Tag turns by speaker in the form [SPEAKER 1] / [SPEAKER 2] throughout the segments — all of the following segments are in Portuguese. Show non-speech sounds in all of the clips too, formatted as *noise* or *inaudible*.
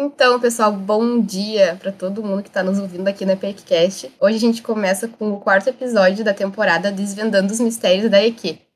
[SPEAKER 1] Então, pessoal, bom dia para todo mundo que está nos ouvindo aqui na PECcast. Hoje a gente começa com o quarto episódio da temporada Desvendando os Mistérios da EQ.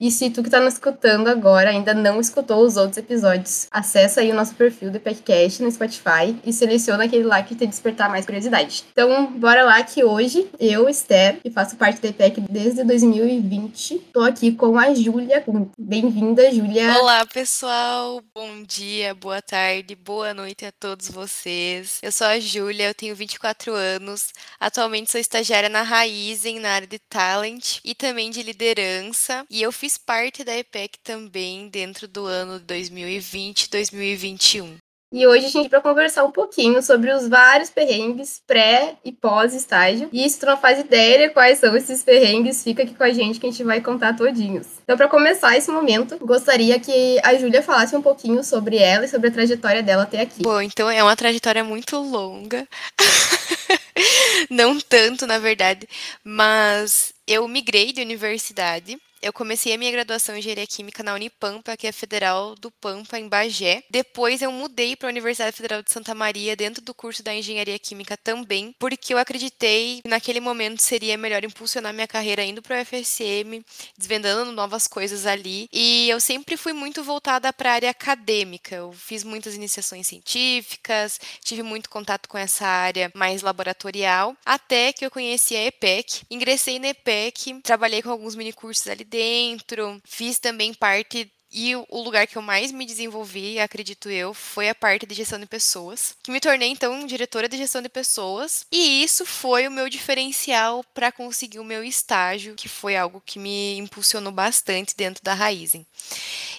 [SPEAKER 1] E se tu que está nos escutando agora ainda não escutou os outros episódios, acessa aí o nosso perfil do podcast no Spotify e seleciona aquele lá que te despertar mais curiosidade. Então, bora lá que hoje eu, Esther, que faço parte do EPEC desde 2020, tô aqui com a Júlia. Bem-vinda, Júlia.
[SPEAKER 2] Olá, pessoal. Bom dia, boa tarde, boa noite a todos vocês. Eu sou a Júlia, eu tenho 24 anos. Atualmente sou estagiária na Raizen, na área de talent e também de liderança. E eu parte da EPEC também dentro do ano 2020 2021.
[SPEAKER 1] E hoje a gente vai conversar um pouquinho sobre os vários perrengues pré e pós estágio. E se tu não faz ideia de quais são esses perrengues, fica aqui com a gente que a gente vai contar todinhos. Então, para começar esse momento, gostaria que a Júlia falasse um pouquinho sobre ela e sobre a trajetória dela até aqui.
[SPEAKER 2] Bom, então é uma trajetória muito longa. *laughs* não tanto, na verdade, mas eu migrei de universidade eu comecei a minha graduação em engenharia química na Unipampa, que é federal do Pampa, em Bagé. Depois eu mudei para a Universidade Federal de Santa Maria, dentro do curso da engenharia química também, porque eu acreditei que naquele momento seria melhor impulsionar minha carreira indo para o FSM, desvendando novas coisas ali. E eu sempre fui muito voltada para a área acadêmica. Eu fiz muitas iniciações científicas, tive muito contato com essa área mais laboratorial, até que eu conheci a EPEC. Ingressei na EPEC, trabalhei com alguns minicursos ali dentro. Fiz também parte e o lugar que eu mais me desenvolvi, acredito eu, foi a parte de gestão de pessoas, que me tornei então diretora de gestão de pessoas, e isso foi o meu diferencial para conseguir o meu estágio, que foi algo que me impulsionou bastante dentro da Raizen.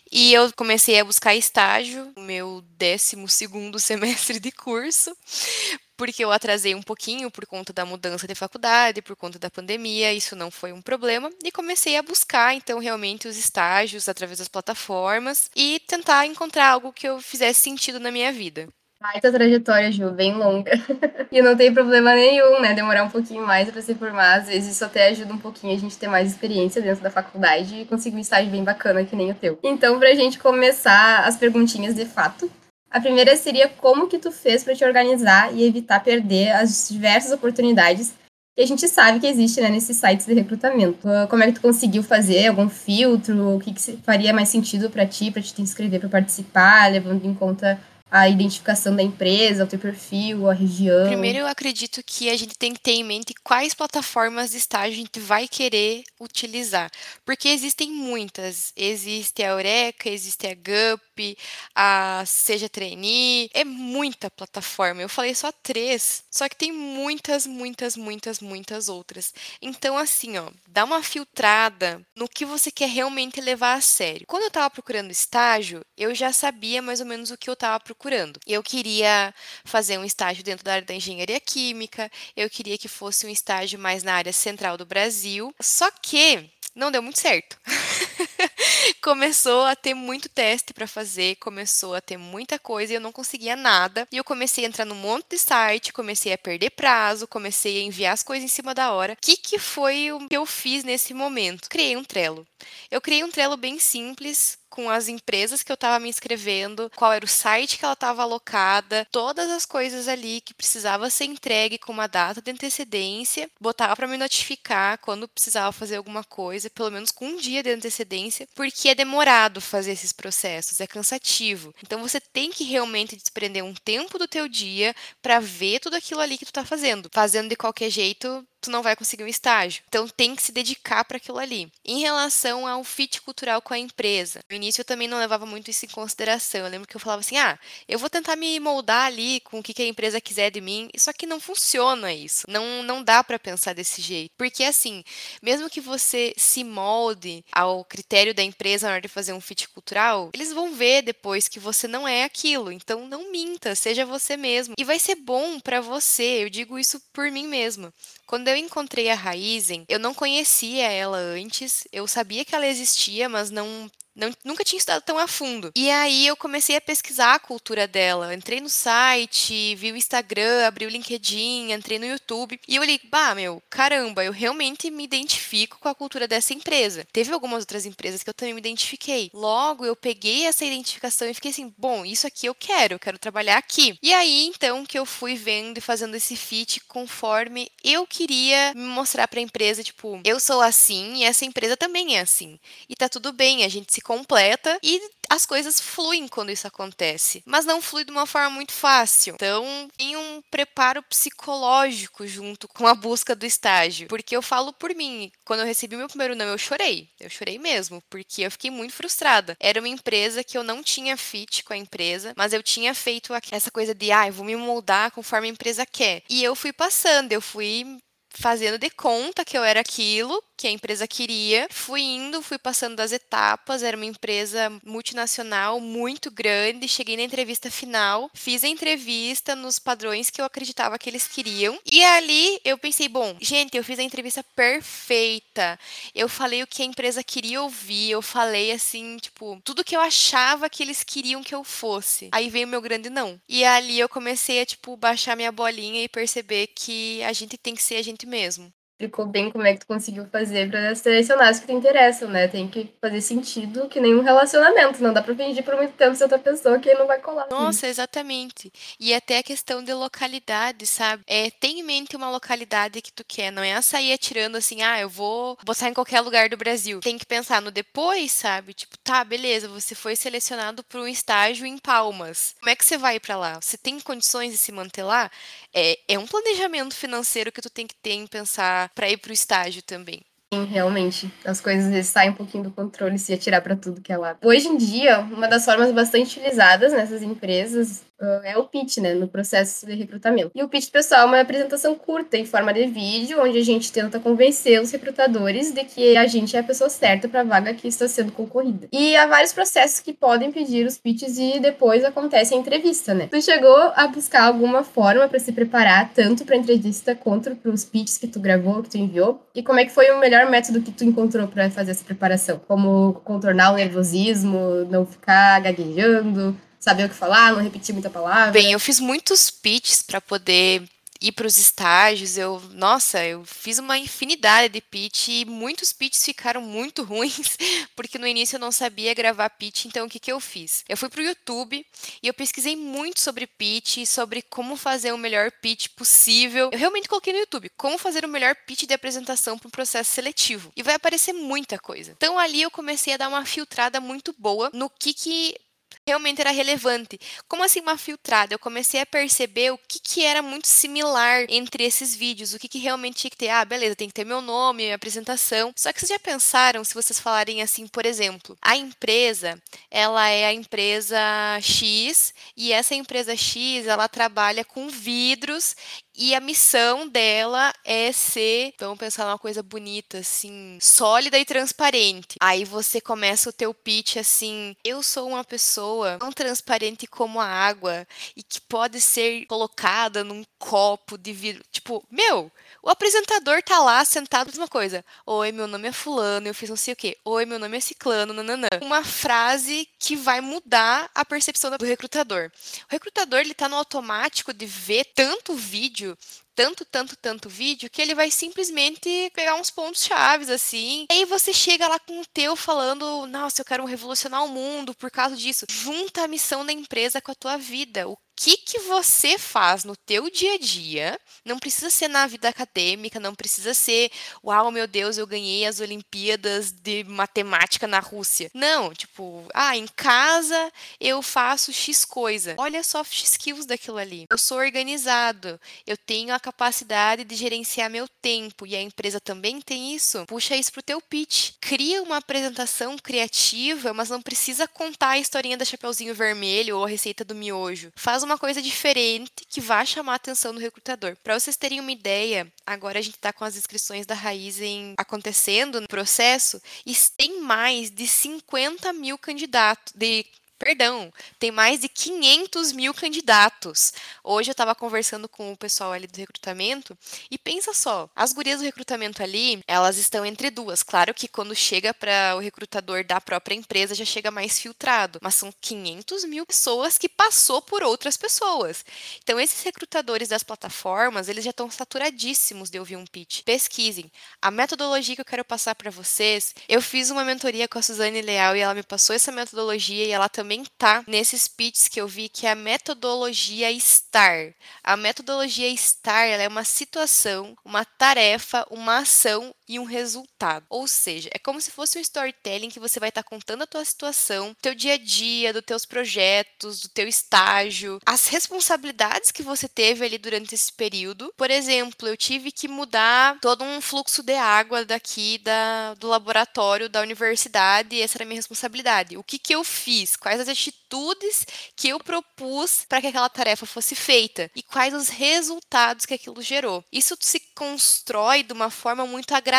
[SPEAKER 2] E eu comecei a buscar estágio, no meu 12 segundo *laughs* semestre de curso, porque eu atrasei um pouquinho por conta da mudança de faculdade, por conta da pandemia, isso não foi um problema, e comecei a buscar então realmente os estágios através das plataformas e tentar encontrar algo que eu fizesse sentido na minha vida.
[SPEAKER 1] Baita trajetória, Ju, bem longa. *laughs* e não tem problema nenhum, né? Demorar um pouquinho mais para se formar. Às vezes isso até ajuda um pouquinho a gente ter mais experiência dentro da faculdade e conseguir um estágio bem bacana que nem o teu. Então, pra gente começar as perguntinhas de fato, a primeira seria como que tu fez para te organizar e evitar perder as diversas oportunidades que a gente sabe que existe né, nesses sites de recrutamento. Ah, como é que tu conseguiu fazer algum filtro? O que, que faria mais sentido para ti, para te inscrever para participar, levando em conta a identificação da empresa, o teu perfil, a região?
[SPEAKER 2] Primeiro, eu acredito que a gente tem que ter em mente quais plataformas de estágio a gente vai querer utilizar. Porque existem muitas. Existe a Eureka, existe a GUP, a Seja Trainee. É muita plataforma. Eu falei só três. Só que tem muitas, muitas, muitas, muitas outras. Então, assim, ó, dá uma filtrada no que você quer realmente levar a sério. Quando eu estava procurando estágio, eu já sabia mais ou menos o que eu estava procurando procurando. Eu queria fazer um estágio dentro da área da engenharia química, eu queria que fosse um estágio mais na área central do Brasil, só que não deu muito certo. *laughs* começou a ter muito teste para fazer, começou a ter muita coisa e eu não conseguia nada. E eu comecei a entrar num monte de site, comecei a perder prazo, comecei a enviar as coisas em cima da hora. O que, que foi o que eu fiz nesse momento? Criei um Trello. Eu criei um Trello bem simples, com as empresas que eu estava me inscrevendo, qual era o site que ela estava alocada, todas as coisas ali que precisava ser entregue com uma data de antecedência, botava para me notificar quando precisava fazer alguma coisa, pelo menos com um dia de antecedência, porque é demorado fazer esses processos, é cansativo. Então você tem que realmente desprender um tempo do teu dia para ver tudo aquilo ali que tu está fazendo. Fazendo de qualquer jeito, tu não vai conseguir um estágio. Então tem que se dedicar para aquilo ali. Em relação ao fit cultural com a empresa, no início eu também não levava muito isso em consideração. Eu lembro que eu falava assim: "Ah, eu vou tentar me moldar ali com o que a empresa quiser de mim". Só que não funciona isso. Não não dá para pensar desse jeito. Porque assim, mesmo que você se molde ao critério da empresa na hora de fazer um fit cultural, eles vão ver depois que você não é aquilo. Então não minta, seja você mesmo. E vai ser bom para você. Eu digo isso por mim mesma. Quando eu encontrei a Raizen, eu não conhecia ela antes, eu sabia que ela existia, mas não Não, nunca tinha estudado tão a fundo. E aí eu comecei a pesquisar a cultura dela. Entrei no site, vi o Instagram, abri o LinkedIn, entrei no YouTube. E eu olhei, bah, meu, caramba, eu realmente me identifico com a cultura dessa empresa. Teve algumas outras empresas que eu também me identifiquei. Logo, eu peguei essa identificação e fiquei assim, bom, isso aqui eu quero, eu quero trabalhar aqui. E aí, então, que eu fui vendo e fazendo esse fit conforme eu queria me mostrar para a empresa, tipo, eu sou assim e essa empresa também é assim. E tá tudo bem, a gente se completa e as coisas fluem quando isso acontece, mas não flui de uma forma muito fácil. Então, tem um preparo psicológico junto com a busca do estágio, porque eu falo por mim, quando eu recebi meu primeiro não, eu chorei. Eu chorei mesmo, porque eu fiquei muito frustrada. Era uma empresa que eu não tinha fit com a empresa, mas eu tinha feito essa coisa de, ah, eu vou me moldar conforme a empresa quer. E eu fui passando, eu fui fazendo de conta que eu era aquilo que a empresa queria. Fui indo, fui passando das etapas. Era uma empresa multinacional muito grande. Cheguei na entrevista final, fiz a entrevista nos padrões que eu acreditava que eles queriam. E ali eu pensei, bom, gente, eu fiz a entrevista perfeita. Eu falei o que a empresa queria ouvir. Eu falei assim, tipo, tudo que eu achava que eles queriam que eu fosse. Aí veio o meu grande não. E ali eu comecei a, tipo, baixar minha bolinha e perceber que a gente tem que ser a gente mesmo
[SPEAKER 1] explicou bem como é que tu conseguiu fazer para selecionar os que te interessam, né? Tem que fazer sentido que nenhum relacionamento. Não dá pra fingir por muito tempo ser outra pessoa que não vai colar.
[SPEAKER 2] Nossa, exatamente. E até a questão de localidade, sabe? É, tem em mente uma localidade que tu quer. Não é sair atirando assim, ah, eu vou botar em qualquer lugar do Brasil. Tem que pensar no depois, sabe? Tipo, tá, beleza, você foi selecionado para um estágio em Palmas. Como é que você vai para lá? Você tem condições de se manter lá? É, é um planejamento financeiro que tu tem que ter em pensar para ir para o estágio também.
[SPEAKER 1] Sim, realmente. As coisas saem um pouquinho do controle se atirar para tudo que é lá. Hoje em dia, uma das formas bastante utilizadas nessas empresas é o pitch, né, no processo de recrutamento. E o pitch pessoal é uma apresentação curta em forma de vídeo, onde a gente tenta convencer os recrutadores de que a gente é a pessoa certa para a vaga que está sendo concorrida. E há vários processos que podem pedir os pitches e depois acontece a entrevista, né? Tu chegou a buscar alguma forma para se preparar tanto para a entrevista quanto para os pitches que tu gravou, que tu enviou? E como é que foi o melhor método que tu encontrou para fazer essa preparação? Como contornar o nervosismo, não ficar gaguejando, saber o que falar, não repetir muita palavra?
[SPEAKER 2] Bem, eu fiz muitos pitches para poder ir para os estágios, eu, nossa, eu fiz uma infinidade de pitch e muitos pitches ficaram muito *laughs* ruins, porque no início eu não sabia gravar pitch, então o que, que eu fiz? Eu fui para o YouTube e eu pesquisei muito sobre pitch, sobre como fazer o melhor pitch possível. Eu realmente coloquei no YouTube como fazer o melhor pitch de apresentação para um processo seletivo. E vai aparecer muita coisa. Então ali eu comecei a dar uma filtrada muito boa no que, que realmente era relevante. Como assim uma filtrada? Eu comecei a perceber o que, que era muito similar entre esses vídeos, o que, que realmente tinha que ter. Ah, beleza, tem que ter meu nome, minha apresentação. Só que vocês já pensaram se vocês falarem assim, por exemplo, a empresa, ela é a empresa X e essa empresa X, ela trabalha com vidros e a missão dela é ser, vamos pensar numa coisa bonita, assim, sólida e transparente. Aí você começa o teu pitch assim: eu sou uma pessoa tão transparente como a água e que pode ser colocada num copo de vidro. Tipo, meu, o apresentador tá lá sentado, mesma coisa. Oi, meu nome é Fulano, eu fiz não sei o quê. Oi, meu nome é Ciclano, nananã. Uma frase que vai mudar a percepção do recrutador. O recrutador, ele tá no automático de ver tanto vídeo tanto, tanto, tanto vídeo que ele vai simplesmente pegar uns pontos chaves assim. E aí você chega lá com o teu falando: "Nossa, eu quero revolucionar o mundo por causa disso". Junta a missão da empresa com a tua vida. O que que você faz no teu dia a dia? Não precisa ser na vida acadêmica, não precisa ser, uau, meu Deus, eu ganhei as Olimpíadas de matemática na Rússia. Não, tipo, ah, em casa eu faço X coisa. Olha só soft skills daquilo ali. Eu sou organizado, eu tenho a capacidade de gerenciar meu tempo e a empresa também tem isso. Puxa isso pro teu pitch. Cria uma apresentação criativa, mas não precisa contar a historinha da Chapeuzinho Vermelho ou a receita do miojo. Faz uma coisa diferente que vai chamar a atenção do recrutador. Para vocês terem uma ideia, agora a gente está com as inscrições da Raizen acontecendo no processo e tem mais de 50 mil candidatos, de Perdão, tem mais de 500 mil candidatos. Hoje eu estava conversando com o pessoal ali do recrutamento e pensa só, as gurias do recrutamento ali, elas estão entre duas. Claro que quando chega para o recrutador da própria empresa já chega mais filtrado, mas são 500 mil pessoas que passou por outras pessoas. Então esses recrutadores das plataformas, eles já estão saturadíssimos de ouvir um pitch. Pesquisem. A metodologia que eu quero passar para vocês, eu fiz uma mentoria com a Suzane Leal e ela me passou essa metodologia e ela também tá nesses pitches que eu vi que é a metodologia STAR. A metodologia STAR é uma situação, uma tarefa, uma ação e um resultado. Ou seja, é como se fosse um storytelling que você vai estar tá contando a tua situação, teu dia a dia, dos teus projetos, do teu estágio, as responsabilidades que você teve ali durante esse período. Por exemplo, eu tive que mudar todo um fluxo de água daqui da, do laboratório da universidade e essa era a minha responsabilidade. O que, que eu fiz? Quais as atitudes que eu propus para que aquela tarefa fosse feita e quais os resultados que aquilo gerou. Isso se constrói de uma forma muito agradável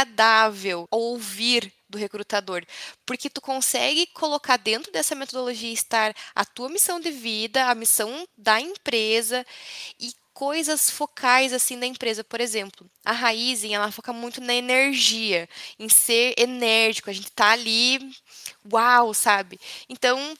[SPEAKER 2] ao ouvir do recrutador, porque tu consegue colocar dentro dessa metodologia estar a tua missão de vida, a missão da empresa e coisas focais assim da empresa. Por exemplo, a Raizen, ela foca muito na energia, em ser enérgico. A gente tá ali, uau, sabe? Então,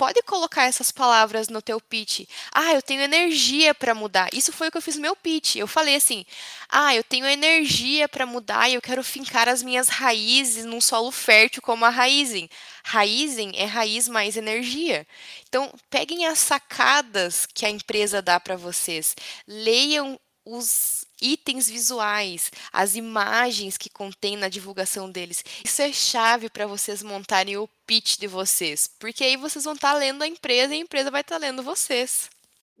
[SPEAKER 2] pode colocar essas palavras no teu pitch. Ah, eu tenho energia para mudar. Isso foi o que eu fiz no meu pitch. Eu falei assim: "Ah, eu tenho energia para mudar e eu quero fincar as minhas raízes num solo fértil como a raízem. Raízem é raiz mais energia. Então, peguem as sacadas que a empresa dá para vocês. Leiam os itens visuais, as imagens que contém na divulgação deles. Isso é chave para vocês montarem o pitch de vocês, porque aí vocês vão estar tá lendo a empresa e a empresa vai estar tá lendo vocês.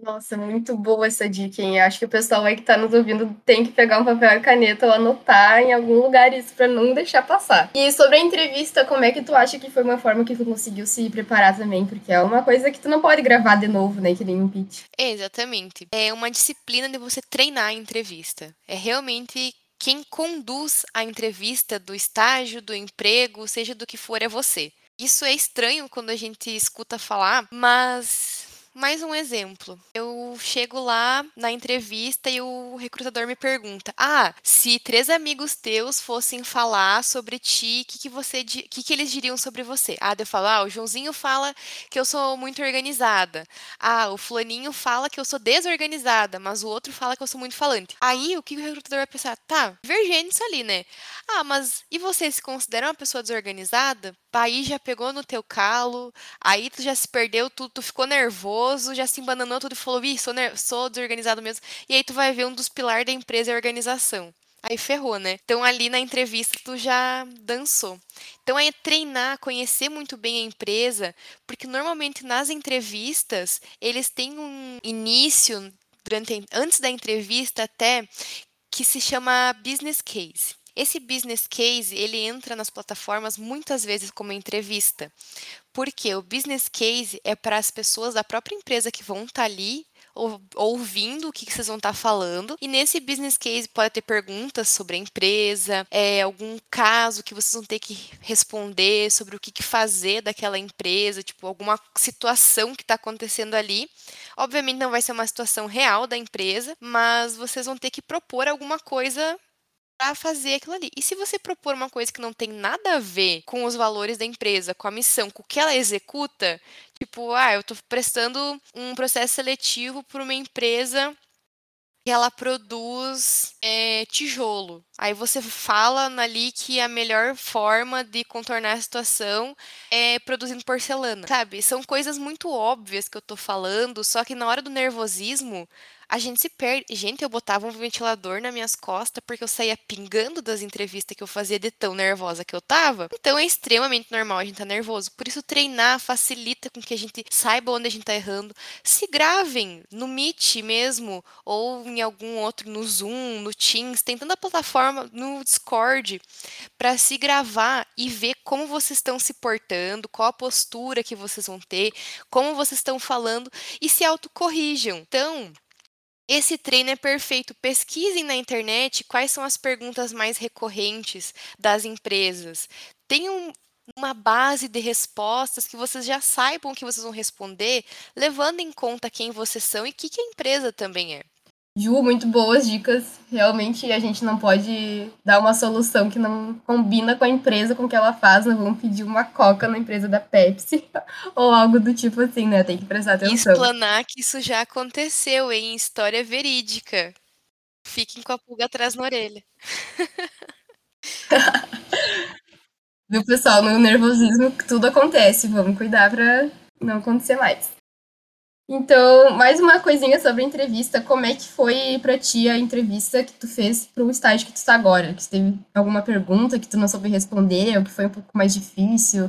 [SPEAKER 1] Nossa, muito boa essa dica, hein? Acho que o pessoal aí que está nos ouvindo tem que pegar um papel e caneta ou anotar em algum lugar isso para não deixar passar. E sobre a entrevista, como é que tu acha que foi uma forma que tu conseguiu se preparar também? Porque é uma coisa que tu não pode gravar de novo, né? Que nem um pitch.
[SPEAKER 2] exatamente. É uma disciplina de você treinar a entrevista. É realmente quem conduz a entrevista do estágio, do emprego, seja do que for, é você. Isso é estranho quando a gente escuta falar, mas mais um exemplo. Eu chego lá na entrevista e o recrutador me pergunta: Ah, se três amigos teus fossem falar sobre ti, o que, que você que, que eles diriam sobre você? Ah, eu falo, ah, o Joãozinho fala que eu sou muito organizada. Ah, o fulaninho fala que eu sou desorganizada, mas o outro fala que eu sou muito falante. Aí o que o recrutador vai pensar? Tá, divergente isso ali, né? Ah, mas e você se considera uma pessoa desorganizada? Aí já pegou no teu calo, aí tu já se perdeu tudo, tu ficou nervoso, já se embananou tudo e falou, ih, sou, sou desorganizado mesmo. E aí tu vai ver um dos pilares da empresa é a organização. Aí ferrou, né? Então ali na entrevista tu já dançou. Então é treinar, conhecer muito bem a empresa, porque normalmente nas entrevistas eles têm um início durante antes da entrevista até que se chama business case. Esse business case, ele entra nas plataformas muitas vezes como entrevista. Porque o business case é para as pessoas da própria empresa que vão estar tá ali ouvindo o que, vocês vão estar tá falando. E nesse business case pode ter perguntas sobre a empresa, é, algum caso que vocês vão ter que responder sobre o que, que fazer daquela empresa, tipo, alguma situação que está acontecendo ali. Obviamente não vai ser uma situação real da empresa, mas vocês vão ter que propor alguma coisa para fazer aquilo ali. E se você propor uma coisa que não tem nada a ver com os valores da empresa, com a missão, com o que ela executa, tipo, ah, eu estou prestando um processo seletivo para uma empresa que ela produz é, tijolo. Aí você fala ali que a melhor forma de contornar a situação é produzindo porcelana, sabe? São coisas muito óbvias que eu tô falando, só que na hora do nervosismo a gente se perde. Gente, eu botava um ventilador nas minhas costas porque eu saía pingando das entrevistas que eu fazia de tão nervosa que eu tava. Então é extremamente normal a gente estar tá nervoso. Por isso, treinar facilita com que a gente saiba onde a gente tá errando. Se gravem no Meet mesmo, ou em algum outro, no Zoom, no Teams, tem tanta plataforma no Discord para se gravar e ver como vocês estão se portando, qual a postura que vocês vão ter, como vocês estão falando e se autocorrijam. Então, esse treino é perfeito. Pesquisem na internet quais são as perguntas mais recorrentes das empresas. Tenham numa base de respostas que vocês já saibam que vocês vão responder, levando em conta quem vocês são e o que, que a empresa também é.
[SPEAKER 1] Ju, muito boas dicas. Realmente a gente não pode dar uma solução que não combina com a empresa, com o que ela faz. Não vamos pedir uma coca na empresa da Pepsi *laughs* ou algo do tipo assim, né? Tem que prestar atenção.
[SPEAKER 2] Explanar que isso já aconteceu em história verídica. Fiquem com a pulga atrás na orelha. *laughs*
[SPEAKER 1] Viu, pessoal? No nervosismo tudo acontece. Vamos cuidar para não acontecer mais. Então, mais uma coisinha sobre a entrevista. Como é que foi para ti a entrevista que tu fez para o estágio que tu está agora? Que teve alguma pergunta que tu não soube responder, ou que foi um pouco mais difícil,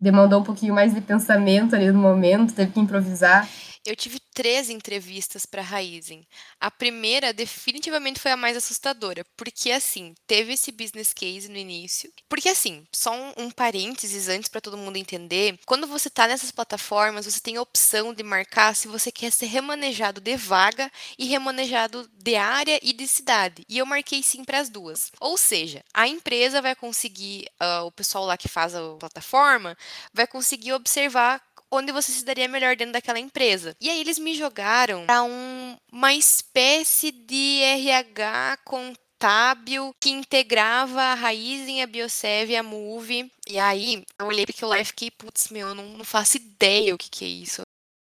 [SPEAKER 1] demandou um pouquinho mais de pensamento ali no momento, teve que improvisar?
[SPEAKER 2] Eu tive três entrevistas para Raizen. A primeira definitivamente foi a mais assustadora, porque assim, teve esse business case no início. Porque assim, só um, um parênteses antes para todo mundo entender, quando você está nessas plataformas, você tem a opção de marcar se você quer ser remanejado de vaga e remanejado de área e de cidade. E eu marquei sim para as duas. Ou seja, a empresa vai conseguir, uh, o pessoal lá que faz a plataforma, vai conseguir observar onde você se daria melhor dentro daquela empresa. E aí eles me jogaram para um, uma espécie de RH contábil que integrava a Raizen, a Biosev e a Move. E aí eu olhei para aquilo lá e fiquei, putz, meu, eu não, não faço ideia o que, que é isso.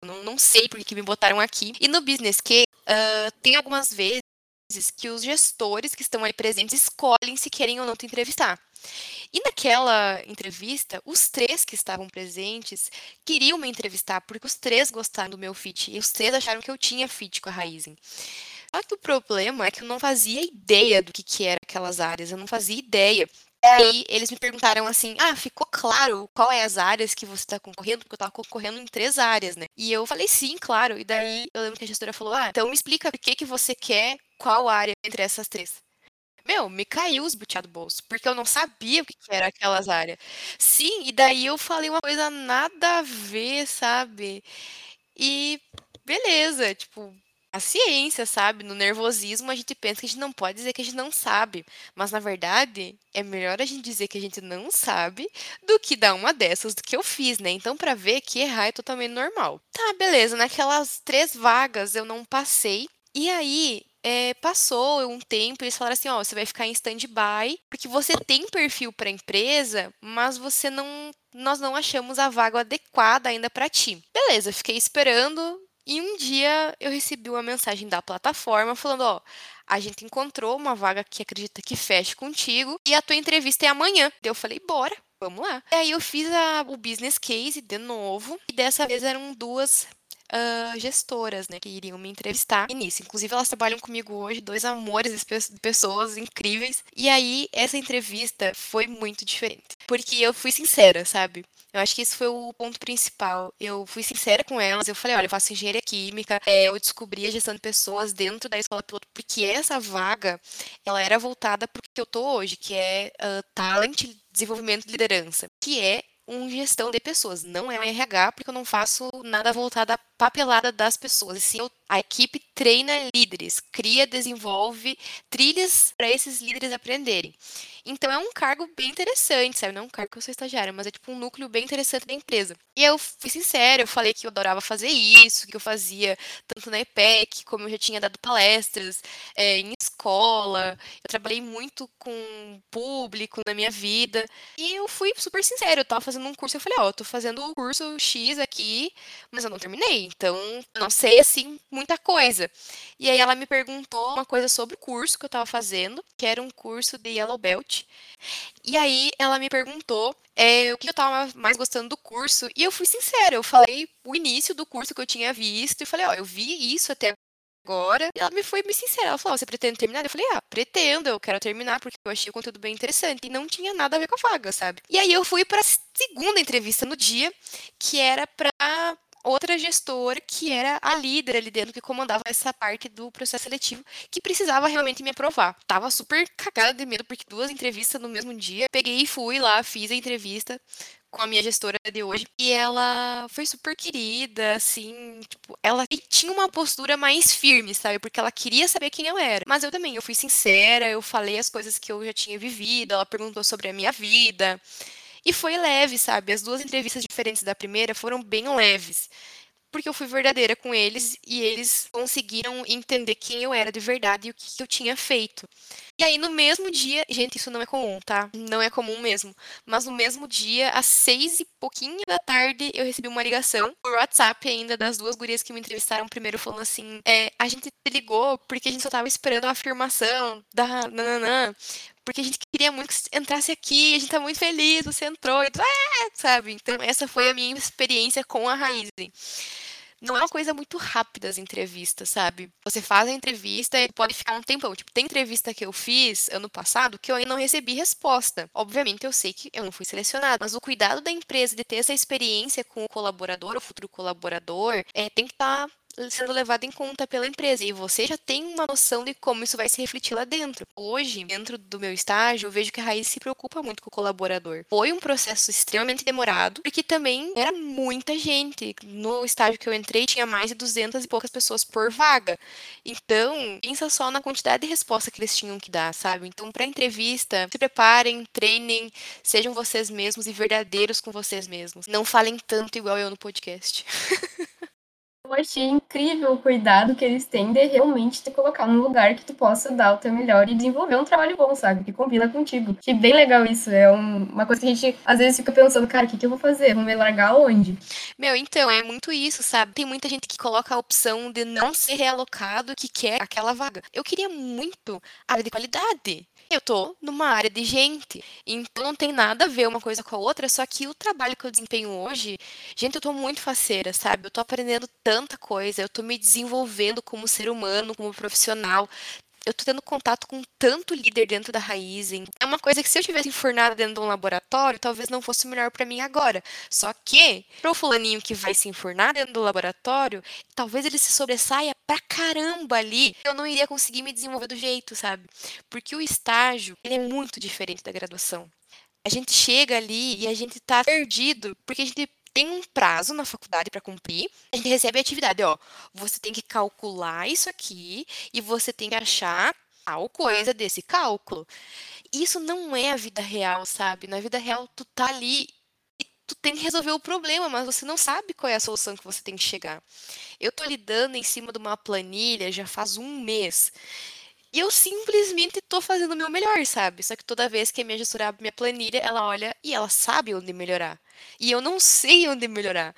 [SPEAKER 2] Eu não, não sei por que me botaram aqui. E no Business que uh, tem algumas vezes que os gestores que estão aí presentes escolhem se querem ou não te entrevistar. E naquela entrevista, os três que estavam presentes queriam me entrevistar, porque os três gostaram do meu fit, e os três acharam que eu tinha fit com a Raizen. Só que o problema é que eu não fazia ideia do que, que eram aquelas áreas, eu não fazia ideia. E aí eles me perguntaram assim: ah, ficou claro qual é as áreas que você está concorrendo? Porque eu estava concorrendo em três áreas, né? E eu falei sim, claro. E daí eu lembro que a gestora falou: ah, então me explica por que, que você quer qual área entre essas três. Meu, me caiu os butiá do bolso, porque eu não sabia o que que era aquelas áreas. Sim, e daí eu falei uma coisa nada a ver, sabe? E beleza, tipo, a ciência, sabe? No nervosismo a gente pensa que a gente não pode dizer que a gente não sabe, mas na verdade é melhor a gente dizer que a gente não sabe do que dar uma dessas do que eu fiz, né? Então para ver que errar é totalmente normal. Tá, beleza, naquelas três vagas eu não passei. E aí, é, passou um tempo, eles falaram assim, ó, você vai ficar em stand-by, porque você tem perfil para empresa, mas você não, nós não achamos a vaga adequada ainda para ti. Beleza, fiquei esperando e um dia eu recebi uma mensagem da plataforma falando, ó, a gente encontrou uma vaga que acredita que feche contigo e a tua entrevista é amanhã. Eu falei, bora. Vamos lá. E aí eu fiz a, o business case de novo. E dessa vez eram duas uh, gestoras, né, que iriam me entrevistar nisso. Inclusive, elas trabalham comigo hoje, dois amores pessoas incríveis. E aí, essa entrevista foi muito diferente. Porque eu fui sincera, sabe? Eu acho que esse foi o ponto principal. Eu fui sincera com elas. Eu falei, olha, eu faço engenharia química. É, eu descobri a gestão de pessoas dentro da escola piloto, porque essa vaga, ela era voltada para o que eu tô hoje, que é uh, talent, desenvolvimento de liderança, que é um gestão de pessoas, não é um RH, porque eu não faço nada voltado à papelada das pessoas. Sim, eu, a equipe treina líderes, cria, desenvolve trilhas para esses líderes aprenderem. Então é um cargo bem interessante, sabe? Não é um cargo que eu sou estagiária, mas é tipo um núcleo bem interessante da empresa. E eu fui sincera, eu falei que eu adorava fazer isso, que eu fazia tanto na EPEC, como eu já tinha dado palestras é, em escola, eu trabalhei muito com público na minha vida. E eu fui super sincera, eu tava fazendo um curso, eu falei, ó, oh, tô fazendo o curso X aqui, mas eu não terminei, então eu não sei assim muita coisa. E aí ela me perguntou uma coisa sobre o curso que eu tava fazendo, que era um curso de Yellow Belt. E aí ela me perguntou é, o que eu tava mais gostando do curso, e eu fui sincera, eu falei o início do curso que eu tinha visto, e falei, ó, eu vi isso até agora. E ela me foi me sincera. Ela falou: Você pretende terminar? Eu falei: Ah, pretendo, eu quero terminar porque eu achei o conteúdo bem interessante. E não tinha nada a ver com a vaga, sabe? E aí eu fui pra segunda entrevista no dia, que era pra outra gestora que era a líder ali dentro que comandava essa parte do processo seletivo que precisava realmente me aprovar. Tava super cagada de medo porque duas entrevistas no mesmo dia. Peguei e fui lá, fiz a entrevista com a minha gestora de hoje. E ela foi super querida, assim, tipo, ela tinha uma postura mais firme, sabe? Porque ela queria saber quem eu era. Mas eu também, eu fui sincera, eu falei as coisas que eu já tinha vivido, ela perguntou sobre a minha vida. E foi leve, sabe? As duas entrevistas diferentes da primeira foram bem leves porque eu fui verdadeira com eles e eles conseguiram entender quem eu era de verdade e o que eu tinha feito. E aí, no mesmo dia, gente, isso não é comum, tá? Não é comum mesmo. Mas no mesmo dia, às seis e pouquinho da tarde, eu recebi uma ligação por WhatsApp ainda das duas gurias que me entrevistaram primeiro, falando assim: é, a gente te ligou porque a gente só tava esperando a afirmação da nananã porque a gente queria muito que você entrasse aqui, a gente tá muito feliz, você entrou, e, ah, sabe? Então, essa foi a minha experiência com a Raizen não é uma coisa muito rápida as entrevistas, sabe? Você faz a entrevista e pode ficar um tempão. Tipo, tem entrevista que eu fiz ano passado que eu ainda não recebi resposta. Obviamente eu sei que eu não fui selecionada, mas o cuidado da empresa de ter essa experiência com o colaborador, o futuro colaborador, é, tem que estar tá sendo levado em conta pela empresa e você já tem uma noção de como isso vai se refletir lá dentro. Hoje, dentro do meu estágio, eu vejo que a Raiz se preocupa muito com o colaborador. Foi um processo extremamente demorado, porque também era muita gente. No estágio que eu entrei, tinha mais de 200 e poucas pessoas por vaga. Então, pensa só na quantidade de resposta que eles tinham que dar, sabe? Então, para entrevista, se preparem, treinem, sejam vocês mesmos e verdadeiros com vocês mesmos. Não falem tanto igual eu no podcast. *laughs*
[SPEAKER 1] Eu achei incrível o cuidado que eles têm de realmente te colocar num lugar que tu possa dar o teu melhor e desenvolver um trabalho bom, sabe? Que combina contigo. Achei bem legal isso. É um, uma coisa que a gente às vezes fica pensando, cara, o que, que eu vou fazer? Vou me largar onde?
[SPEAKER 2] Meu, então, é muito isso, sabe? Tem muita gente que coloca a opção de não ser realocado que quer aquela vaga. Eu queria muito área de qualidade. Eu tô numa área de gente, então não tem nada a ver uma coisa com a outra, só que o trabalho que eu desempenho hoje, gente, eu tô muito faceira, sabe? Eu tô aprendendo tanta coisa, eu tô me desenvolvendo como ser humano, como profissional eu tô tendo contato com tanto líder dentro da Raizen. É uma coisa que se eu tivesse enfornada dentro de um laboratório, talvez não fosse melhor para mim agora. Só que, pro fulaninho que vai se enfornar dentro do laboratório, talvez ele se sobressaia pra caramba ali. Eu não iria conseguir me desenvolver do jeito, sabe? Porque o estágio, ele é muito diferente da graduação. A gente chega ali e a gente tá perdido, porque a gente tem um prazo na faculdade para cumprir. A gente recebe a atividade, ó. Você tem que calcular isso aqui e você tem que achar tal coisa desse cálculo. Isso não é a vida real, sabe? Na vida real, tu tá ali e tu tem que resolver o problema, mas você não sabe qual é a solução que você tem que chegar. Eu tô lidando em cima de uma planilha já faz um mês. E eu simplesmente tô fazendo o meu melhor, sabe? Só que toda vez que a minha gestora abre minha planilha, ela olha e ela sabe onde melhorar. E eu não sei onde melhorar.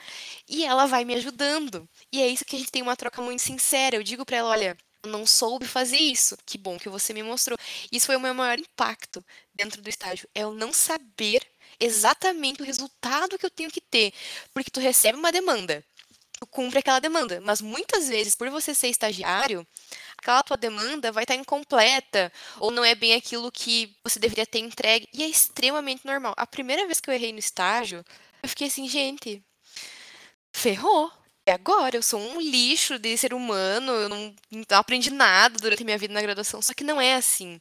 [SPEAKER 2] E ela vai me ajudando. E é isso que a gente tem uma troca muito sincera. Eu digo para ela, olha, não soube fazer isso. Que bom que você me mostrou. Isso foi o meu maior impacto dentro do estágio. É eu não saber exatamente o resultado que eu tenho que ter. Porque tu recebe uma demanda, tu cumpre aquela demanda. Mas muitas vezes, por você ser estagiário, aquela tua demanda vai estar incompleta ou não é bem aquilo que você deveria ter entregue. E é extremamente normal. A primeira vez que eu errei no estágio, eu fiquei assim, gente, ferrou. É agora, eu sou um lixo de ser humano, eu não, não aprendi nada durante a minha vida na graduação, só que não é assim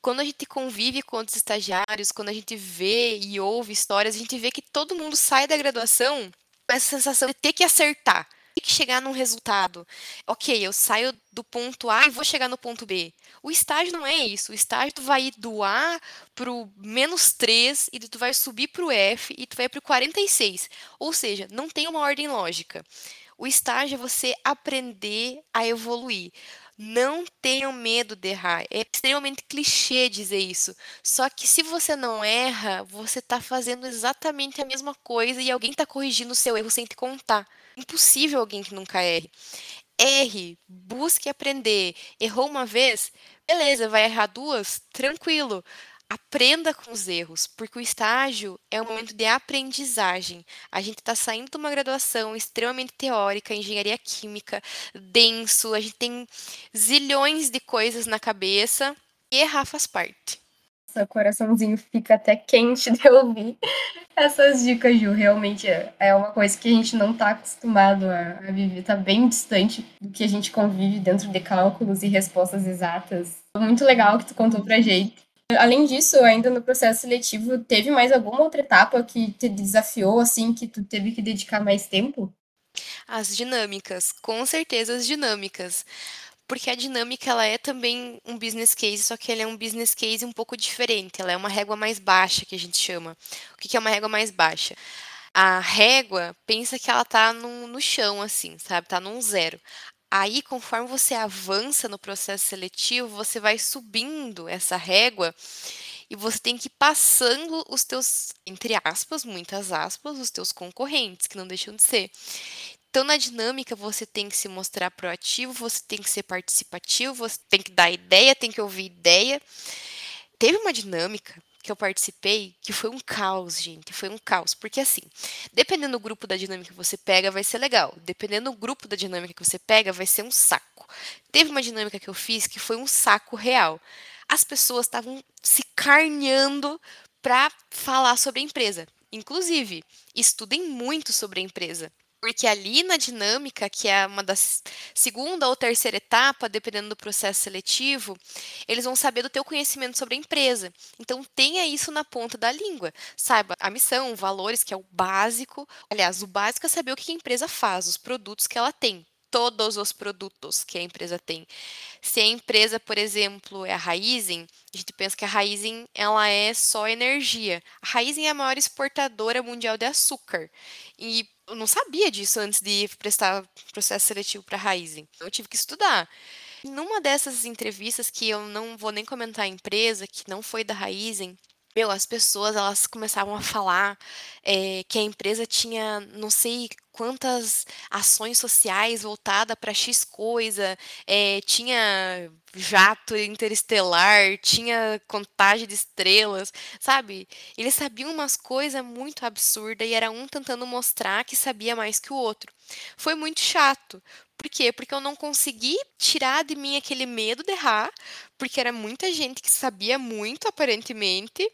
[SPEAKER 2] quando a gente convive com outros estagiários, quando a gente vê e ouve histórias, a gente vê que todo mundo sai da graduação com essa sensação de ter que acertar que chegar num resultado. Ok, eu saio do ponto A e vou chegar no ponto B. O estágio não é isso. O estágio vai ir do A pro menos 3 e tu vai subir pro F e tu vai pro 46. Ou seja, não tem uma ordem lógica. O estágio é você aprender a evoluir. Não tenham medo de errar. É extremamente clichê dizer isso. Só que se você não erra, você está fazendo exatamente a mesma coisa e alguém está corrigindo o seu erro sem te contar. Impossível alguém que nunca erre. Erre, busque aprender. Errou uma vez? Beleza, vai errar duas? Tranquilo aprenda com os erros, porque o estágio é um momento de aprendizagem. A gente está saindo de uma graduação extremamente teórica, engenharia química, denso, a gente tem zilhões de coisas na cabeça e errar faz parte.
[SPEAKER 1] Seu coraçãozinho fica até quente *laughs* de ouvir essas dicas, Ju. Realmente é, é uma coisa que a gente não está acostumado a, a viver, está bem distante do que a gente convive dentro de cálculos e respostas exatas. Muito legal que tu contou pra gente. Além disso, ainda no processo seletivo, teve mais alguma outra etapa que te desafiou, assim, que tu teve que dedicar mais tempo?
[SPEAKER 2] As dinâmicas, com certeza as dinâmicas. Porque a dinâmica ela é também um business case, só que ela é um business case um pouco diferente. Ela é uma régua mais baixa que a gente chama. O que é uma régua mais baixa? A régua pensa que ela tá no, no chão, assim, sabe? Tá num zero. Aí, conforme você avança no processo seletivo, você vai subindo essa régua e você tem que ir passando os teus, entre aspas, muitas aspas, os teus concorrentes, que não deixam de ser. Então, na dinâmica, você tem que se mostrar proativo, você tem que ser participativo, você tem que dar ideia, tem que ouvir ideia. Teve uma dinâmica que eu participei que foi um caos, gente. Foi um caos. Porque, assim, dependendo do grupo da dinâmica que você pega, vai ser legal. Dependendo do grupo da dinâmica que você pega, vai ser um saco. Teve uma dinâmica que eu fiz que foi um saco real. As pessoas estavam se carneando para falar sobre a empresa. Inclusive, estudem muito sobre a empresa. Porque ali na dinâmica, que é uma das segunda ou terceira etapa, dependendo do processo seletivo, eles vão saber do teu conhecimento sobre a empresa. Então tenha isso na ponta da língua. Saiba a missão, valores, que é o básico. Aliás, o básico é saber o que a empresa faz, os produtos que ela tem todos os produtos que a empresa tem. Se a empresa, por exemplo, é a Raizen, a gente pensa que a Raizen ela é só energia. A Raizen é a maior exportadora mundial de açúcar. E eu não sabia disso antes de prestar processo seletivo para Raizen. Eu tive que estudar. Numa dessas entrevistas que eu não vou nem comentar a empresa, que não foi da Raizen, meu, as pessoas elas começavam a falar é, que a empresa tinha não sei quantas ações sociais voltada para X coisa, é, tinha jato interestelar, tinha contagem de estrelas, sabe? Eles sabiam umas coisas muito absurdas e era um tentando mostrar que sabia mais que o outro. Foi muito chato. Por quê? Porque eu não consegui tirar de mim aquele medo de errar, porque era muita gente que sabia muito, aparentemente,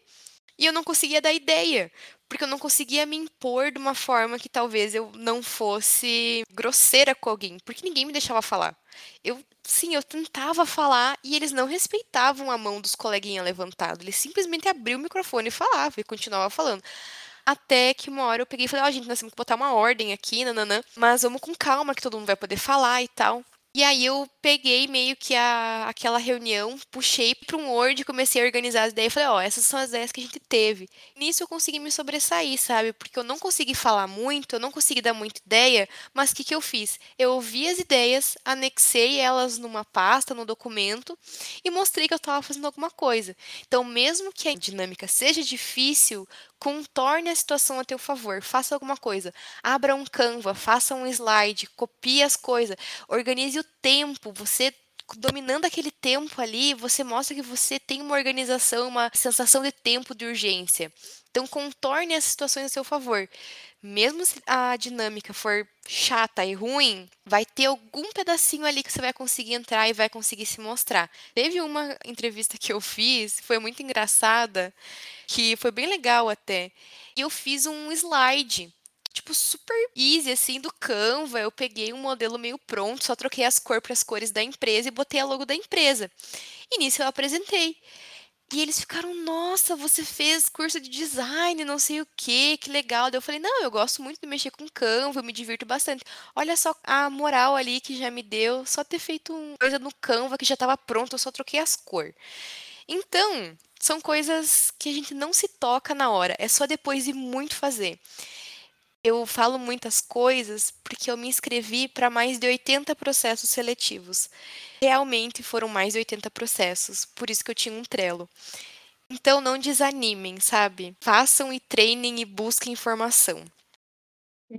[SPEAKER 2] e eu não conseguia dar ideia, porque eu não conseguia me impor de uma forma que talvez eu não fosse grosseira com alguém, porque ninguém me deixava falar. Eu, sim, eu tentava falar e eles não respeitavam a mão dos coleguinhas levantado. Eles simplesmente abriam o microfone e falavam e continuava falando. Até que uma hora eu peguei e falei, ó, oh, gente, nós temos que botar uma ordem aqui, nananã, mas vamos com calma que todo mundo vai poder falar e tal. E aí eu peguei meio que a, aquela reunião, puxei para um Word e comecei a organizar as ideias. Falei, ó, oh, essas são as ideias que a gente teve. Nisso eu consegui me sobressair, sabe? Porque eu não consegui falar muito, eu não consegui dar muita ideia, mas o que, que eu fiz? Eu ouvi as ideias, anexei elas numa pasta, no documento e mostrei que eu estava fazendo alguma coisa. Então, mesmo que a dinâmica seja difícil, contorne a situação a teu favor, faça alguma coisa. Abra um Canva, faça um slide, copie as coisas, organize o tempo, você dominando aquele tempo ali, você mostra que você tem uma organização, uma sensação de tempo de urgência. Então, contorne as situações a seu favor. Mesmo se a dinâmica for chata e ruim, vai ter algum pedacinho ali que você vai conseguir entrar e vai conseguir se mostrar. Teve uma entrevista que eu fiz, foi muito engraçada, que foi bem legal até. E eu fiz um slide tipo, super easy, assim, do Canva. Eu peguei um modelo meio pronto, só troquei as cores para as cores da empresa e botei a logo da empresa. E nisso eu apresentei. E eles ficaram, nossa, você fez curso de design, não sei o que, que legal. Daí eu falei, não, eu gosto muito de mexer com Canva, eu me divirto bastante. Olha só a moral ali que já me deu, só ter feito uma coisa no Canva que já estava pronto, eu só troquei as cores. Então, são coisas que a gente não se toca na hora, é só depois de muito fazer. Eu falo muitas coisas porque eu me inscrevi para mais de 80 processos seletivos. Realmente foram mais de 80 processos, por isso que eu tinha um trelo. Então não desanimem, sabe? Façam e treinem e busquem informação.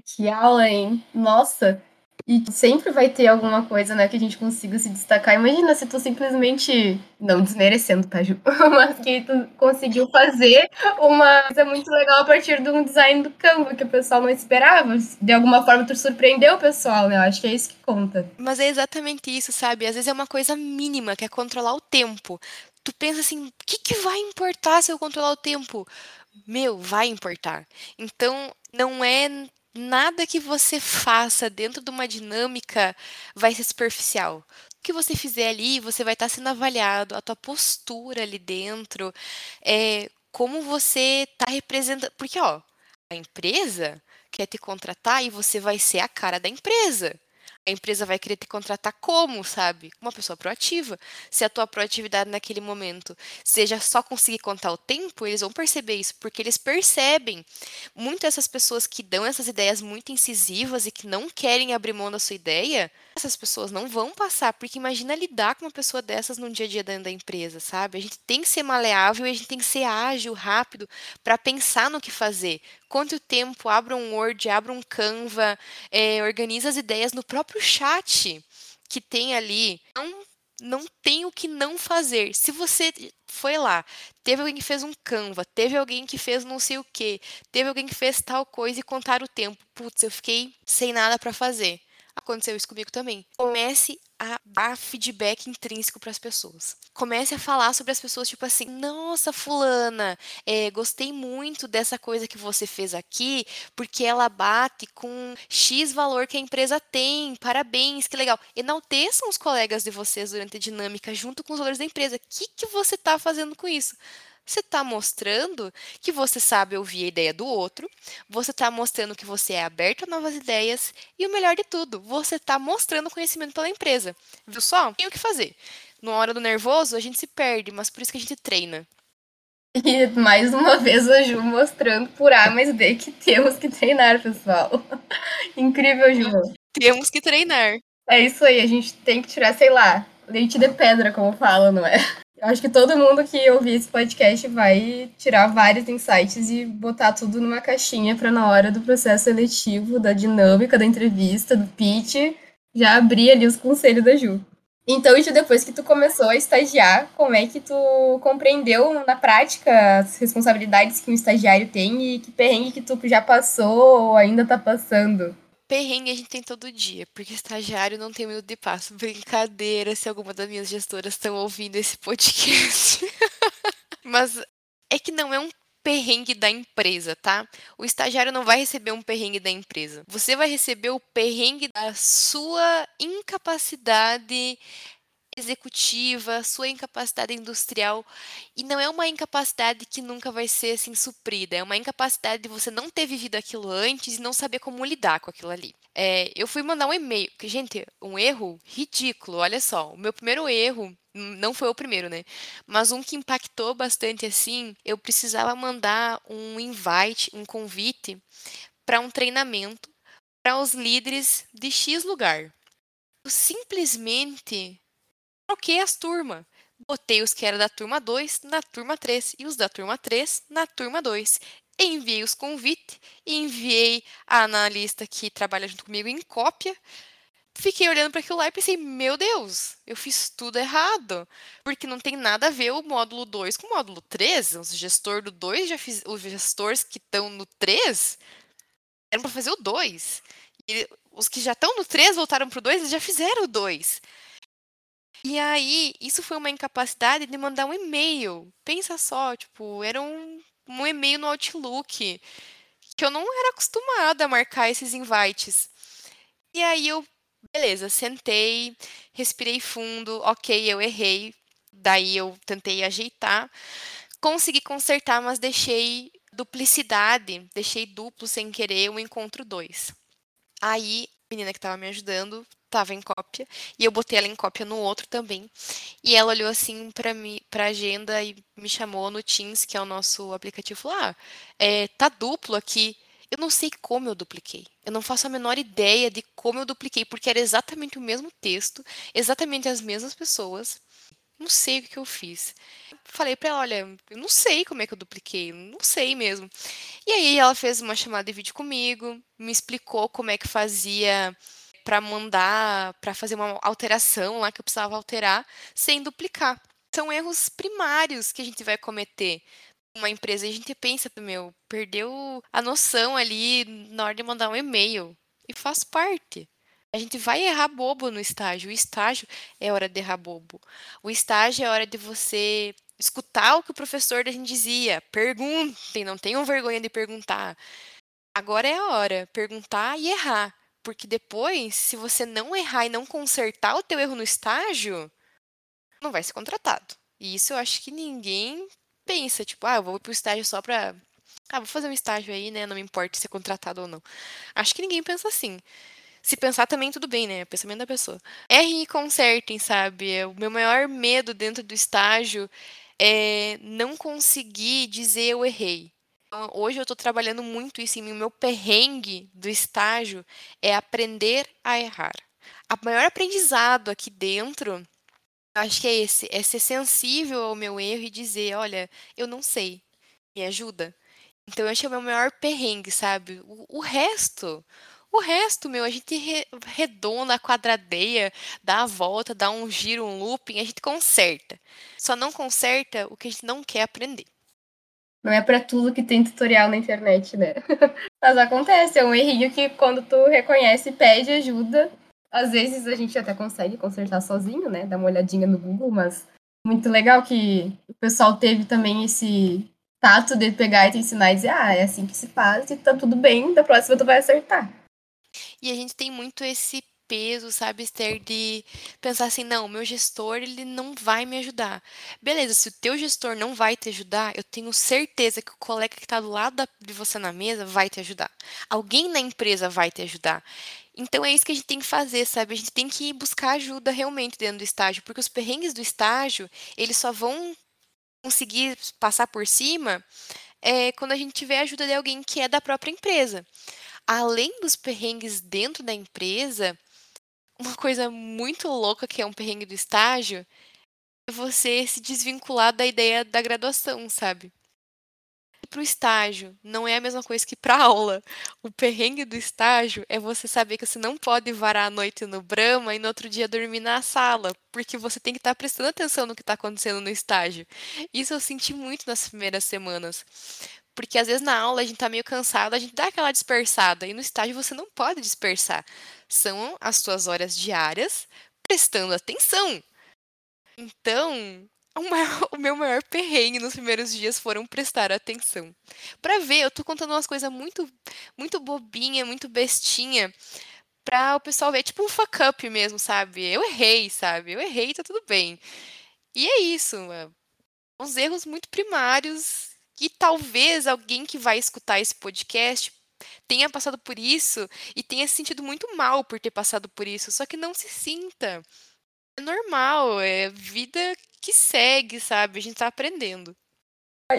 [SPEAKER 1] Que aula, hein? Nossa, e sempre vai ter alguma coisa, né, que a gente consiga se destacar. Imagina se tu simplesmente, não desmerecendo, tá, Ju? *laughs* Mas que tu conseguiu fazer uma coisa muito legal a partir de um design do Canva que o pessoal não esperava. De alguma forma tu surpreendeu o pessoal, né? Eu acho que é isso que conta.
[SPEAKER 2] Mas é exatamente isso, sabe? Às vezes é uma coisa mínima, que é controlar o tempo. Tu pensa assim, o que, que vai importar se eu controlar o tempo? Meu, vai importar. Então, não é nada que você faça dentro de uma dinâmica vai ser superficial. O que você fizer ali, você vai estar sendo avaliado, a tua postura ali dentro, é, como você está representando. Porque, ó, a empresa quer te contratar e você vai ser a cara da empresa. A empresa vai querer te contratar como, sabe? Uma pessoa proativa. Se a tua proatividade naquele momento seja só conseguir contar o tempo, eles vão perceber isso, porque eles percebem muito essas pessoas que dão essas ideias muito incisivas e que não querem abrir mão da sua ideia, essas pessoas não vão passar, porque imagina lidar com uma pessoa dessas no dia a dia dentro da empresa, sabe? A gente tem que ser maleável e a gente tem que ser ágil, rápido, para pensar no que fazer. Conte o tempo, abra um Word, abra um Canva, é, organiza as ideias no próprio chat que tem ali. Não, não tem o que não fazer. Se você foi lá, teve alguém que fez um Canva, teve alguém que fez não sei o que, teve alguém que fez tal coisa e contar o tempo. Putz, eu fiquei sem nada para fazer. Aconteceu isso comigo também. Comece a dar feedback intrínseco para as pessoas. Comece a falar sobre as pessoas, tipo assim: nossa, Fulana, é, gostei muito dessa coisa que você fez aqui, porque ela bate com X valor que a empresa tem. Parabéns, que legal. Enalteçam os colegas de vocês durante a dinâmica, junto com os valores da empresa. O que, que você está fazendo com isso? Você está mostrando que você sabe ouvir a ideia do outro, você está mostrando que você é aberto a novas ideias e o melhor de tudo, você está mostrando conhecimento pela empresa. Viu só? Tem o que fazer. Na hora do nervoso, a gente se perde, mas por isso que a gente treina.
[SPEAKER 1] E mais uma vez a Ju mostrando por A mais B que temos que treinar, pessoal. *laughs* Incrível, Ju.
[SPEAKER 2] Temos que treinar.
[SPEAKER 1] É isso aí, a gente tem que tirar, sei lá, leite de pedra, como fala, não é? Acho que todo mundo que ouvir esse podcast vai tirar vários insights e botar tudo numa caixinha para na hora do processo seletivo, da dinâmica da entrevista, do pitch, já abrir ali os conselhos da Ju. Então, Ju, depois que tu começou a estagiar, como é que tu compreendeu na prática as responsabilidades que um estagiário tem e que perrengue que tu já passou ou ainda tá passando?
[SPEAKER 2] Perrengue a gente tem todo dia, porque estagiário não tem minuto de passo. Brincadeira se alguma das minhas gestoras estão ouvindo esse podcast. *laughs* Mas é que não é um perrengue da empresa, tá? O estagiário não vai receber um perrengue da empresa. Você vai receber o perrengue da sua incapacidade executiva, sua incapacidade industrial, e não é uma incapacidade que nunca vai ser assim suprida, é uma incapacidade de você não ter vivido aquilo antes e não saber como lidar com aquilo ali. É, eu fui mandar um e-mail, que gente, um erro ridículo, olha só, o meu primeiro erro não foi o primeiro, né? Mas um que impactou bastante assim, eu precisava mandar um invite, um convite para um treinamento para os líderes de X lugar. Eu simplesmente troquei as turmas. Botei os que eram da turma 2 na turma 3 e os da turma 3 na turma 2. Enviei os convites, enviei a analista que trabalha junto comigo em cópia. Fiquei olhando para aquilo lá e pensei, meu Deus, eu fiz tudo errado. Porque não tem nada a ver o módulo 2 com o módulo 3. Os gestores do 2 já fiz. Os gestores que estão no 3 eram para fazer o 2. E os que já estão no 3 voltaram para o 2, eles já fizeram o 2. E aí, isso foi uma incapacidade de mandar um e-mail. Pensa só, tipo, era um, um e-mail no Outlook, que eu não era acostumada a marcar esses invites. E aí eu, beleza, sentei, respirei fundo, ok, eu errei. Daí eu tentei ajeitar, consegui consertar, mas deixei duplicidade, deixei duplo sem querer o encontro 2. Aí, a menina que estava me ajudando estava em cópia e eu botei ela em cópia no outro também. E ela olhou assim para mim, para agenda e me chamou no Teams, que é o nosso aplicativo, falou: "Ah, é, tá duplo aqui". Eu não sei como eu dupliquei. Eu não faço a menor ideia de como eu dupliquei, porque era exatamente o mesmo texto, exatamente as mesmas pessoas. Não sei o que eu fiz. Falei para ela, olha, eu não sei como é que eu dupliquei, não sei mesmo. E aí ela fez uma chamada de vídeo comigo, me explicou como é que fazia para mandar, para fazer uma alteração lá que eu precisava alterar, sem duplicar. São erros primários que a gente vai cometer uma empresa. A gente pensa, meu, perdeu a noção ali na hora de mandar um e-mail. E faz parte. A gente vai errar bobo no estágio. O estágio é hora de errar bobo. O estágio é hora de você escutar o que o professor da gente dizia. Perguntem, não tenham vergonha de perguntar. Agora é a hora, perguntar e errar. Porque depois, se você não errar e não consertar o teu erro no estágio, não vai ser contratado. E isso eu acho que ninguém pensa, tipo, ah, eu vou pro estágio só pra. Ah, vou fazer um estágio aí, né? Não me importa ser contratado ou não. Acho que ninguém pensa assim. Se pensar também, tudo bem, né? É pensamento da pessoa. Errem e consertem, sabe? É, o meu maior medo dentro do estágio é não conseguir dizer eu errei. Então, hoje eu estou trabalhando muito isso em mim. O meu perrengue do estágio é aprender a errar. O maior aprendizado aqui dentro, acho que é esse, é ser sensível ao meu erro e dizer, olha, eu não sei, me ajuda. Então, eu acho que é o meu maior perrengue, sabe? O, o resto, o resto, meu, a gente re, redonda, quadradeia, dá a volta, dá um giro, um looping, a gente conserta. Só não conserta o que a gente não quer aprender.
[SPEAKER 1] Não é para tudo que tem tutorial na internet, né? *laughs* Mas acontece, é um errinho que quando tu reconhece pede ajuda, às vezes a gente até consegue consertar sozinho, né? Dar uma olhadinha no Google, mas muito legal que o pessoal teve também esse tato de pegar e te ensinar e dizer, ah, é assim que se faz e tá tudo bem, da próxima tu vai acertar.
[SPEAKER 2] E a gente tem muito esse peso, sabe, Esther, de pensar assim, não, meu gestor, ele não vai me ajudar. Beleza, se o teu gestor não vai te ajudar, eu tenho certeza que o colega que está do lado de você na mesa vai te ajudar. Alguém na empresa vai te ajudar. Então é isso que a gente tem que fazer, sabe? A gente tem que buscar ajuda realmente dentro do estágio, porque os perrengues do estágio, eles só vão conseguir passar por cima é, quando a gente tiver ajuda de alguém que é da própria empresa além dos perrengues dentro da empresa, uma coisa muito louca que é um perrengue do estágio é você se desvincular da ideia da graduação, sabe? para o estágio não é a mesma coisa que para *laughs* aula. O perrengue do estágio é você saber que você não pode varar a noite no Brahma e no outro dia dormir na sala, porque você tem que estar tá prestando atenção no que está acontecendo no estágio. Isso eu senti muito nas primeiras semanas. Porque às vezes na aula a gente tá meio cansado, a gente dá aquela dispersada. E no estágio você não pode dispersar. São as suas horas diárias prestando atenção. Então, o, maior, *laughs* o meu maior perrengue nos primeiros dias foram prestar atenção. Para ver, eu tô contando umas coisas muito, muito bobinha, muito bestinha, pra o pessoal ver, tipo um fuck up mesmo, sabe? Eu errei, sabe? Eu errei, tá tudo bem. E é isso, mano. Uns erros muito primários que talvez alguém que vai escutar esse podcast tenha passado por isso e tenha se sentido muito mal por ter passado por isso, só que não se sinta. É normal, é vida que segue, sabe? A gente tá aprendendo.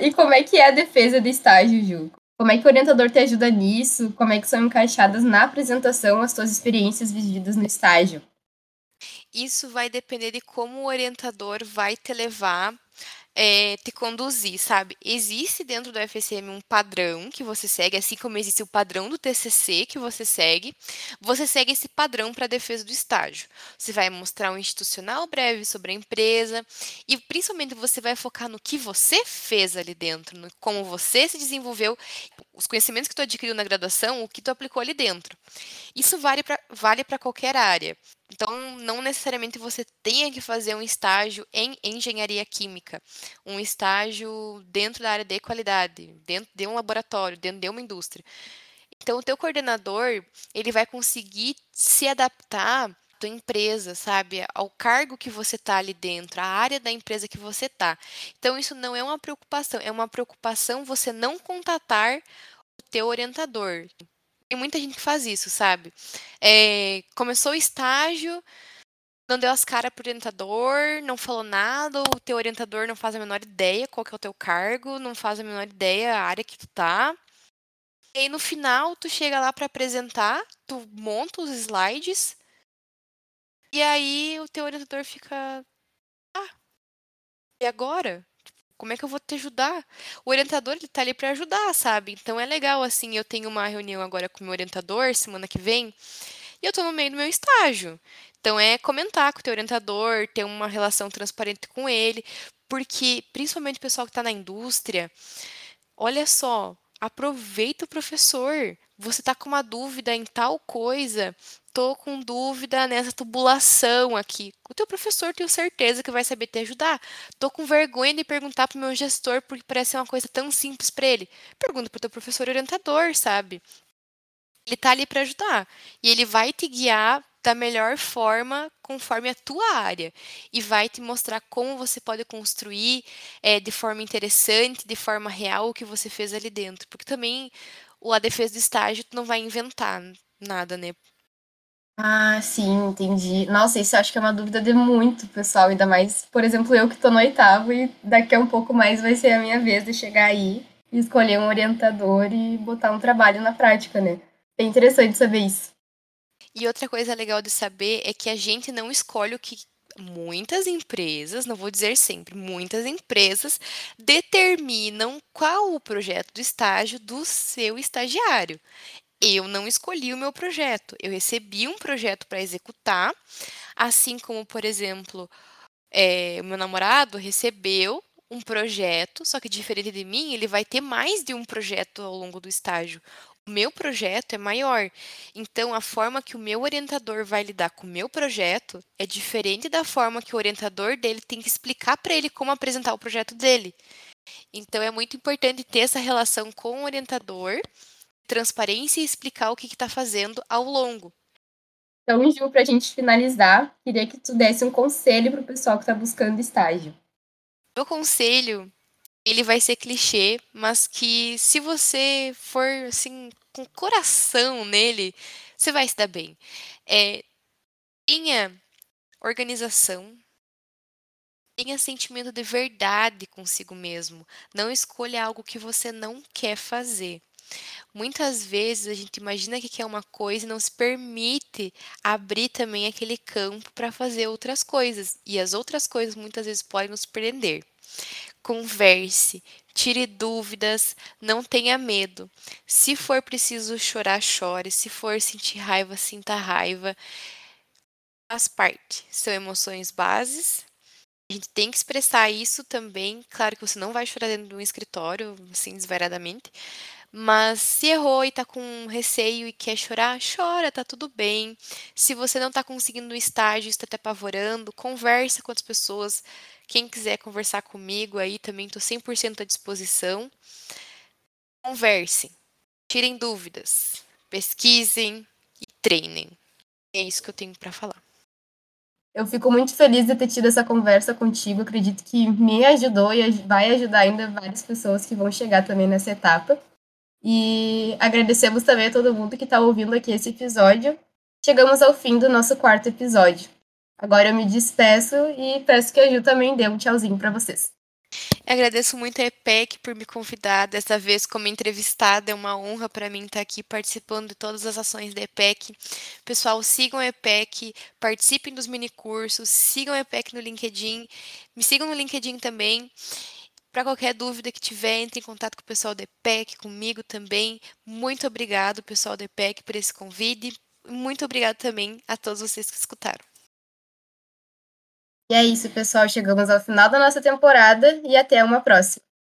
[SPEAKER 1] E como é que é a defesa do estágio, Ju? Como é que o orientador te ajuda nisso? Como é que são encaixadas na apresentação as tuas experiências vividas no estágio?
[SPEAKER 2] Isso vai depender de como o orientador vai te levar é, te conduzir, sabe? Existe dentro do FSM um padrão que você segue, assim como existe o padrão do TCC que você segue, você segue esse padrão para a defesa do estágio. Você vai mostrar um institucional breve sobre a empresa e principalmente você vai focar no que você fez ali dentro, no como você se desenvolveu, os conhecimentos que tu adquiriu na graduação, o que tu aplicou ali dentro. Isso vale para vale qualquer área. Então, não necessariamente você tenha que fazer um estágio em engenharia química, um estágio dentro da área de qualidade, dentro de um laboratório, dentro de uma indústria. Então, o teu coordenador, ele vai conseguir se adaptar à tua empresa, sabe? Ao cargo que você está ali dentro, à área da empresa que você está. Então, isso não é uma preocupação, é uma preocupação você não contatar o teu orientador. Tem muita gente que faz isso, sabe? É, começou o estágio, não deu as caras pro orientador, não falou nada, o teu orientador não faz a menor ideia qual que é o teu cargo, não faz a menor ideia a área que tu tá. E aí no final tu chega lá para apresentar, tu monta os slides, e aí o teu orientador fica. Ah, e agora? Como é que eu vou te ajudar? O orientador ele tá ali para ajudar, sabe? Então é legal assim, eu tenho uma reunião agora com o meu orientador semana que vem, e eu tô no meio do meu estágio. Então é comentar com o teu orientador, ter uma relação transparente com ele, porque principalmente o pessoal que está na indústria, olha só, aproveita o professor. Você está com uma dúvida em tal coisa, tô com dúvida nessa tubulação aqui. O teu professor tenho certeza que vai saber te ajudar. Tô com vergonha de perguntar pro meu gestor porque parece uma coisa tão simples para ele. Pergunta pro teu professor orientador, sabe? Ele tá ali para ajudar e ele vai te guiar da melhor forma conforme a tua área e vai te mostrar como você pode construir é, de forma interessante, de forma real o que você fez ali dentro, porque também a defesa do estágio tu não vai inventar nada, né?
[SPEAKER 1] Ah, sim, entendi. Nossa, isso eu acho que é uma dúvida de muito pessoal, ainda mais, por exemplo, eu que tô no oitavo e daqui a um pouco mais vai ser a minha vez de chegar aí e escolher um orientador e botar um trabalho na prática, né? É interessante saber isso.
[SPEAKER 2] E outra coisa legal de saber é que a gente não escolhe o que muitas empresas, não vou dizer sempre, muitas empresas determinam qual o projeto do estágio do seu estagiário. Eu não escolhi o meu projeto, eu recebi um projeto para executar, assim como, por exemplo, eh, o meu namorado recebeu um projeto, só que diferente de mim, ele vai ter mais de um projeto ao longo do estágio. O meu projeto é maior, então a forma que o meu orientador vai lidar com o meu projeto é diferente da forma que o orientador dele tem que explicar para ele como apresentar o projeto dele. Então é muito importante ter essa relação com o orientador, transparência e explicar o que está fazendo ao longo.
[SPEAKER 1] Então, Ju, para a gente finalizar, queria que tu desse um conselho para o pessoal que está buscando estágio.
[SPEAKER 2] Meu conselho, ele vai ser clichê, mas que se você for assim com coração nele, você vai se dar bem. É, tenha organização, tenha sentimento de verdade consigo mesmo. Não escolha algo que você não quer fazer. Muitas vezes a gente imagina que quer uma coisa e não se permite abrir também aquele campo para fazer outras coisas. E as outras coisas muitas vezes podem nos prender. Converse, tire dúvidas, não tenha medo. Se for preciso chorar, chore. Se for sentir raiva, sinta raiva. Faz parte. São emoções bases. A gente tem que expressar isso também. Claro que você não vai chorar dentro de um escritório, assim, desvairadamente. Mas se errou e tá com receio e quer chorar, chora, tá tudo bem. Se você não tá conseguindo um estágio, está te apavorando, conversa com as pessoas. Quem quiser conversar comigo aí também tô 100% à disposição. Conversem, tirem dúvidas, pesquisem e treinem. É isso que eu tenho para falar.
[SPEAKER 1] Eu fico muito feliz de ter tido essa conversa contigo. Acredito que me ajudou e vai ajudar ainda várias pessoas que vão chegar também nessa etapa. E agradecemos também a todo mundo que está ouvindo aqui esse episódio. Chegamos ao fim do nosso quarto episódio. Agora eu me despeço e peço que a Ju também dê um tchauzinho para vocês.
[SPEAKER 2] agradeço muito a EPEC por me convidar dessa vez como entrevistada. É uma honra para mim estar aqui participando de todas as ações da EPEC. Pessoal, sigam a EPEC, participem dos minicursos, sigam a EPEC no LinkedIn, me sigam no LinkedIn também. Para qualquer dúvida que tiver, entre em contato com o pessoal da EPEC, comigo também. Muito obrigado, pessoal da EPEC, por esse convite. Muito obrigado também a todos vocês que escutaram.
[SPEAKER 1] E é isso, pessoal. Chegamos ao final da nossa temporada e até uma próxima.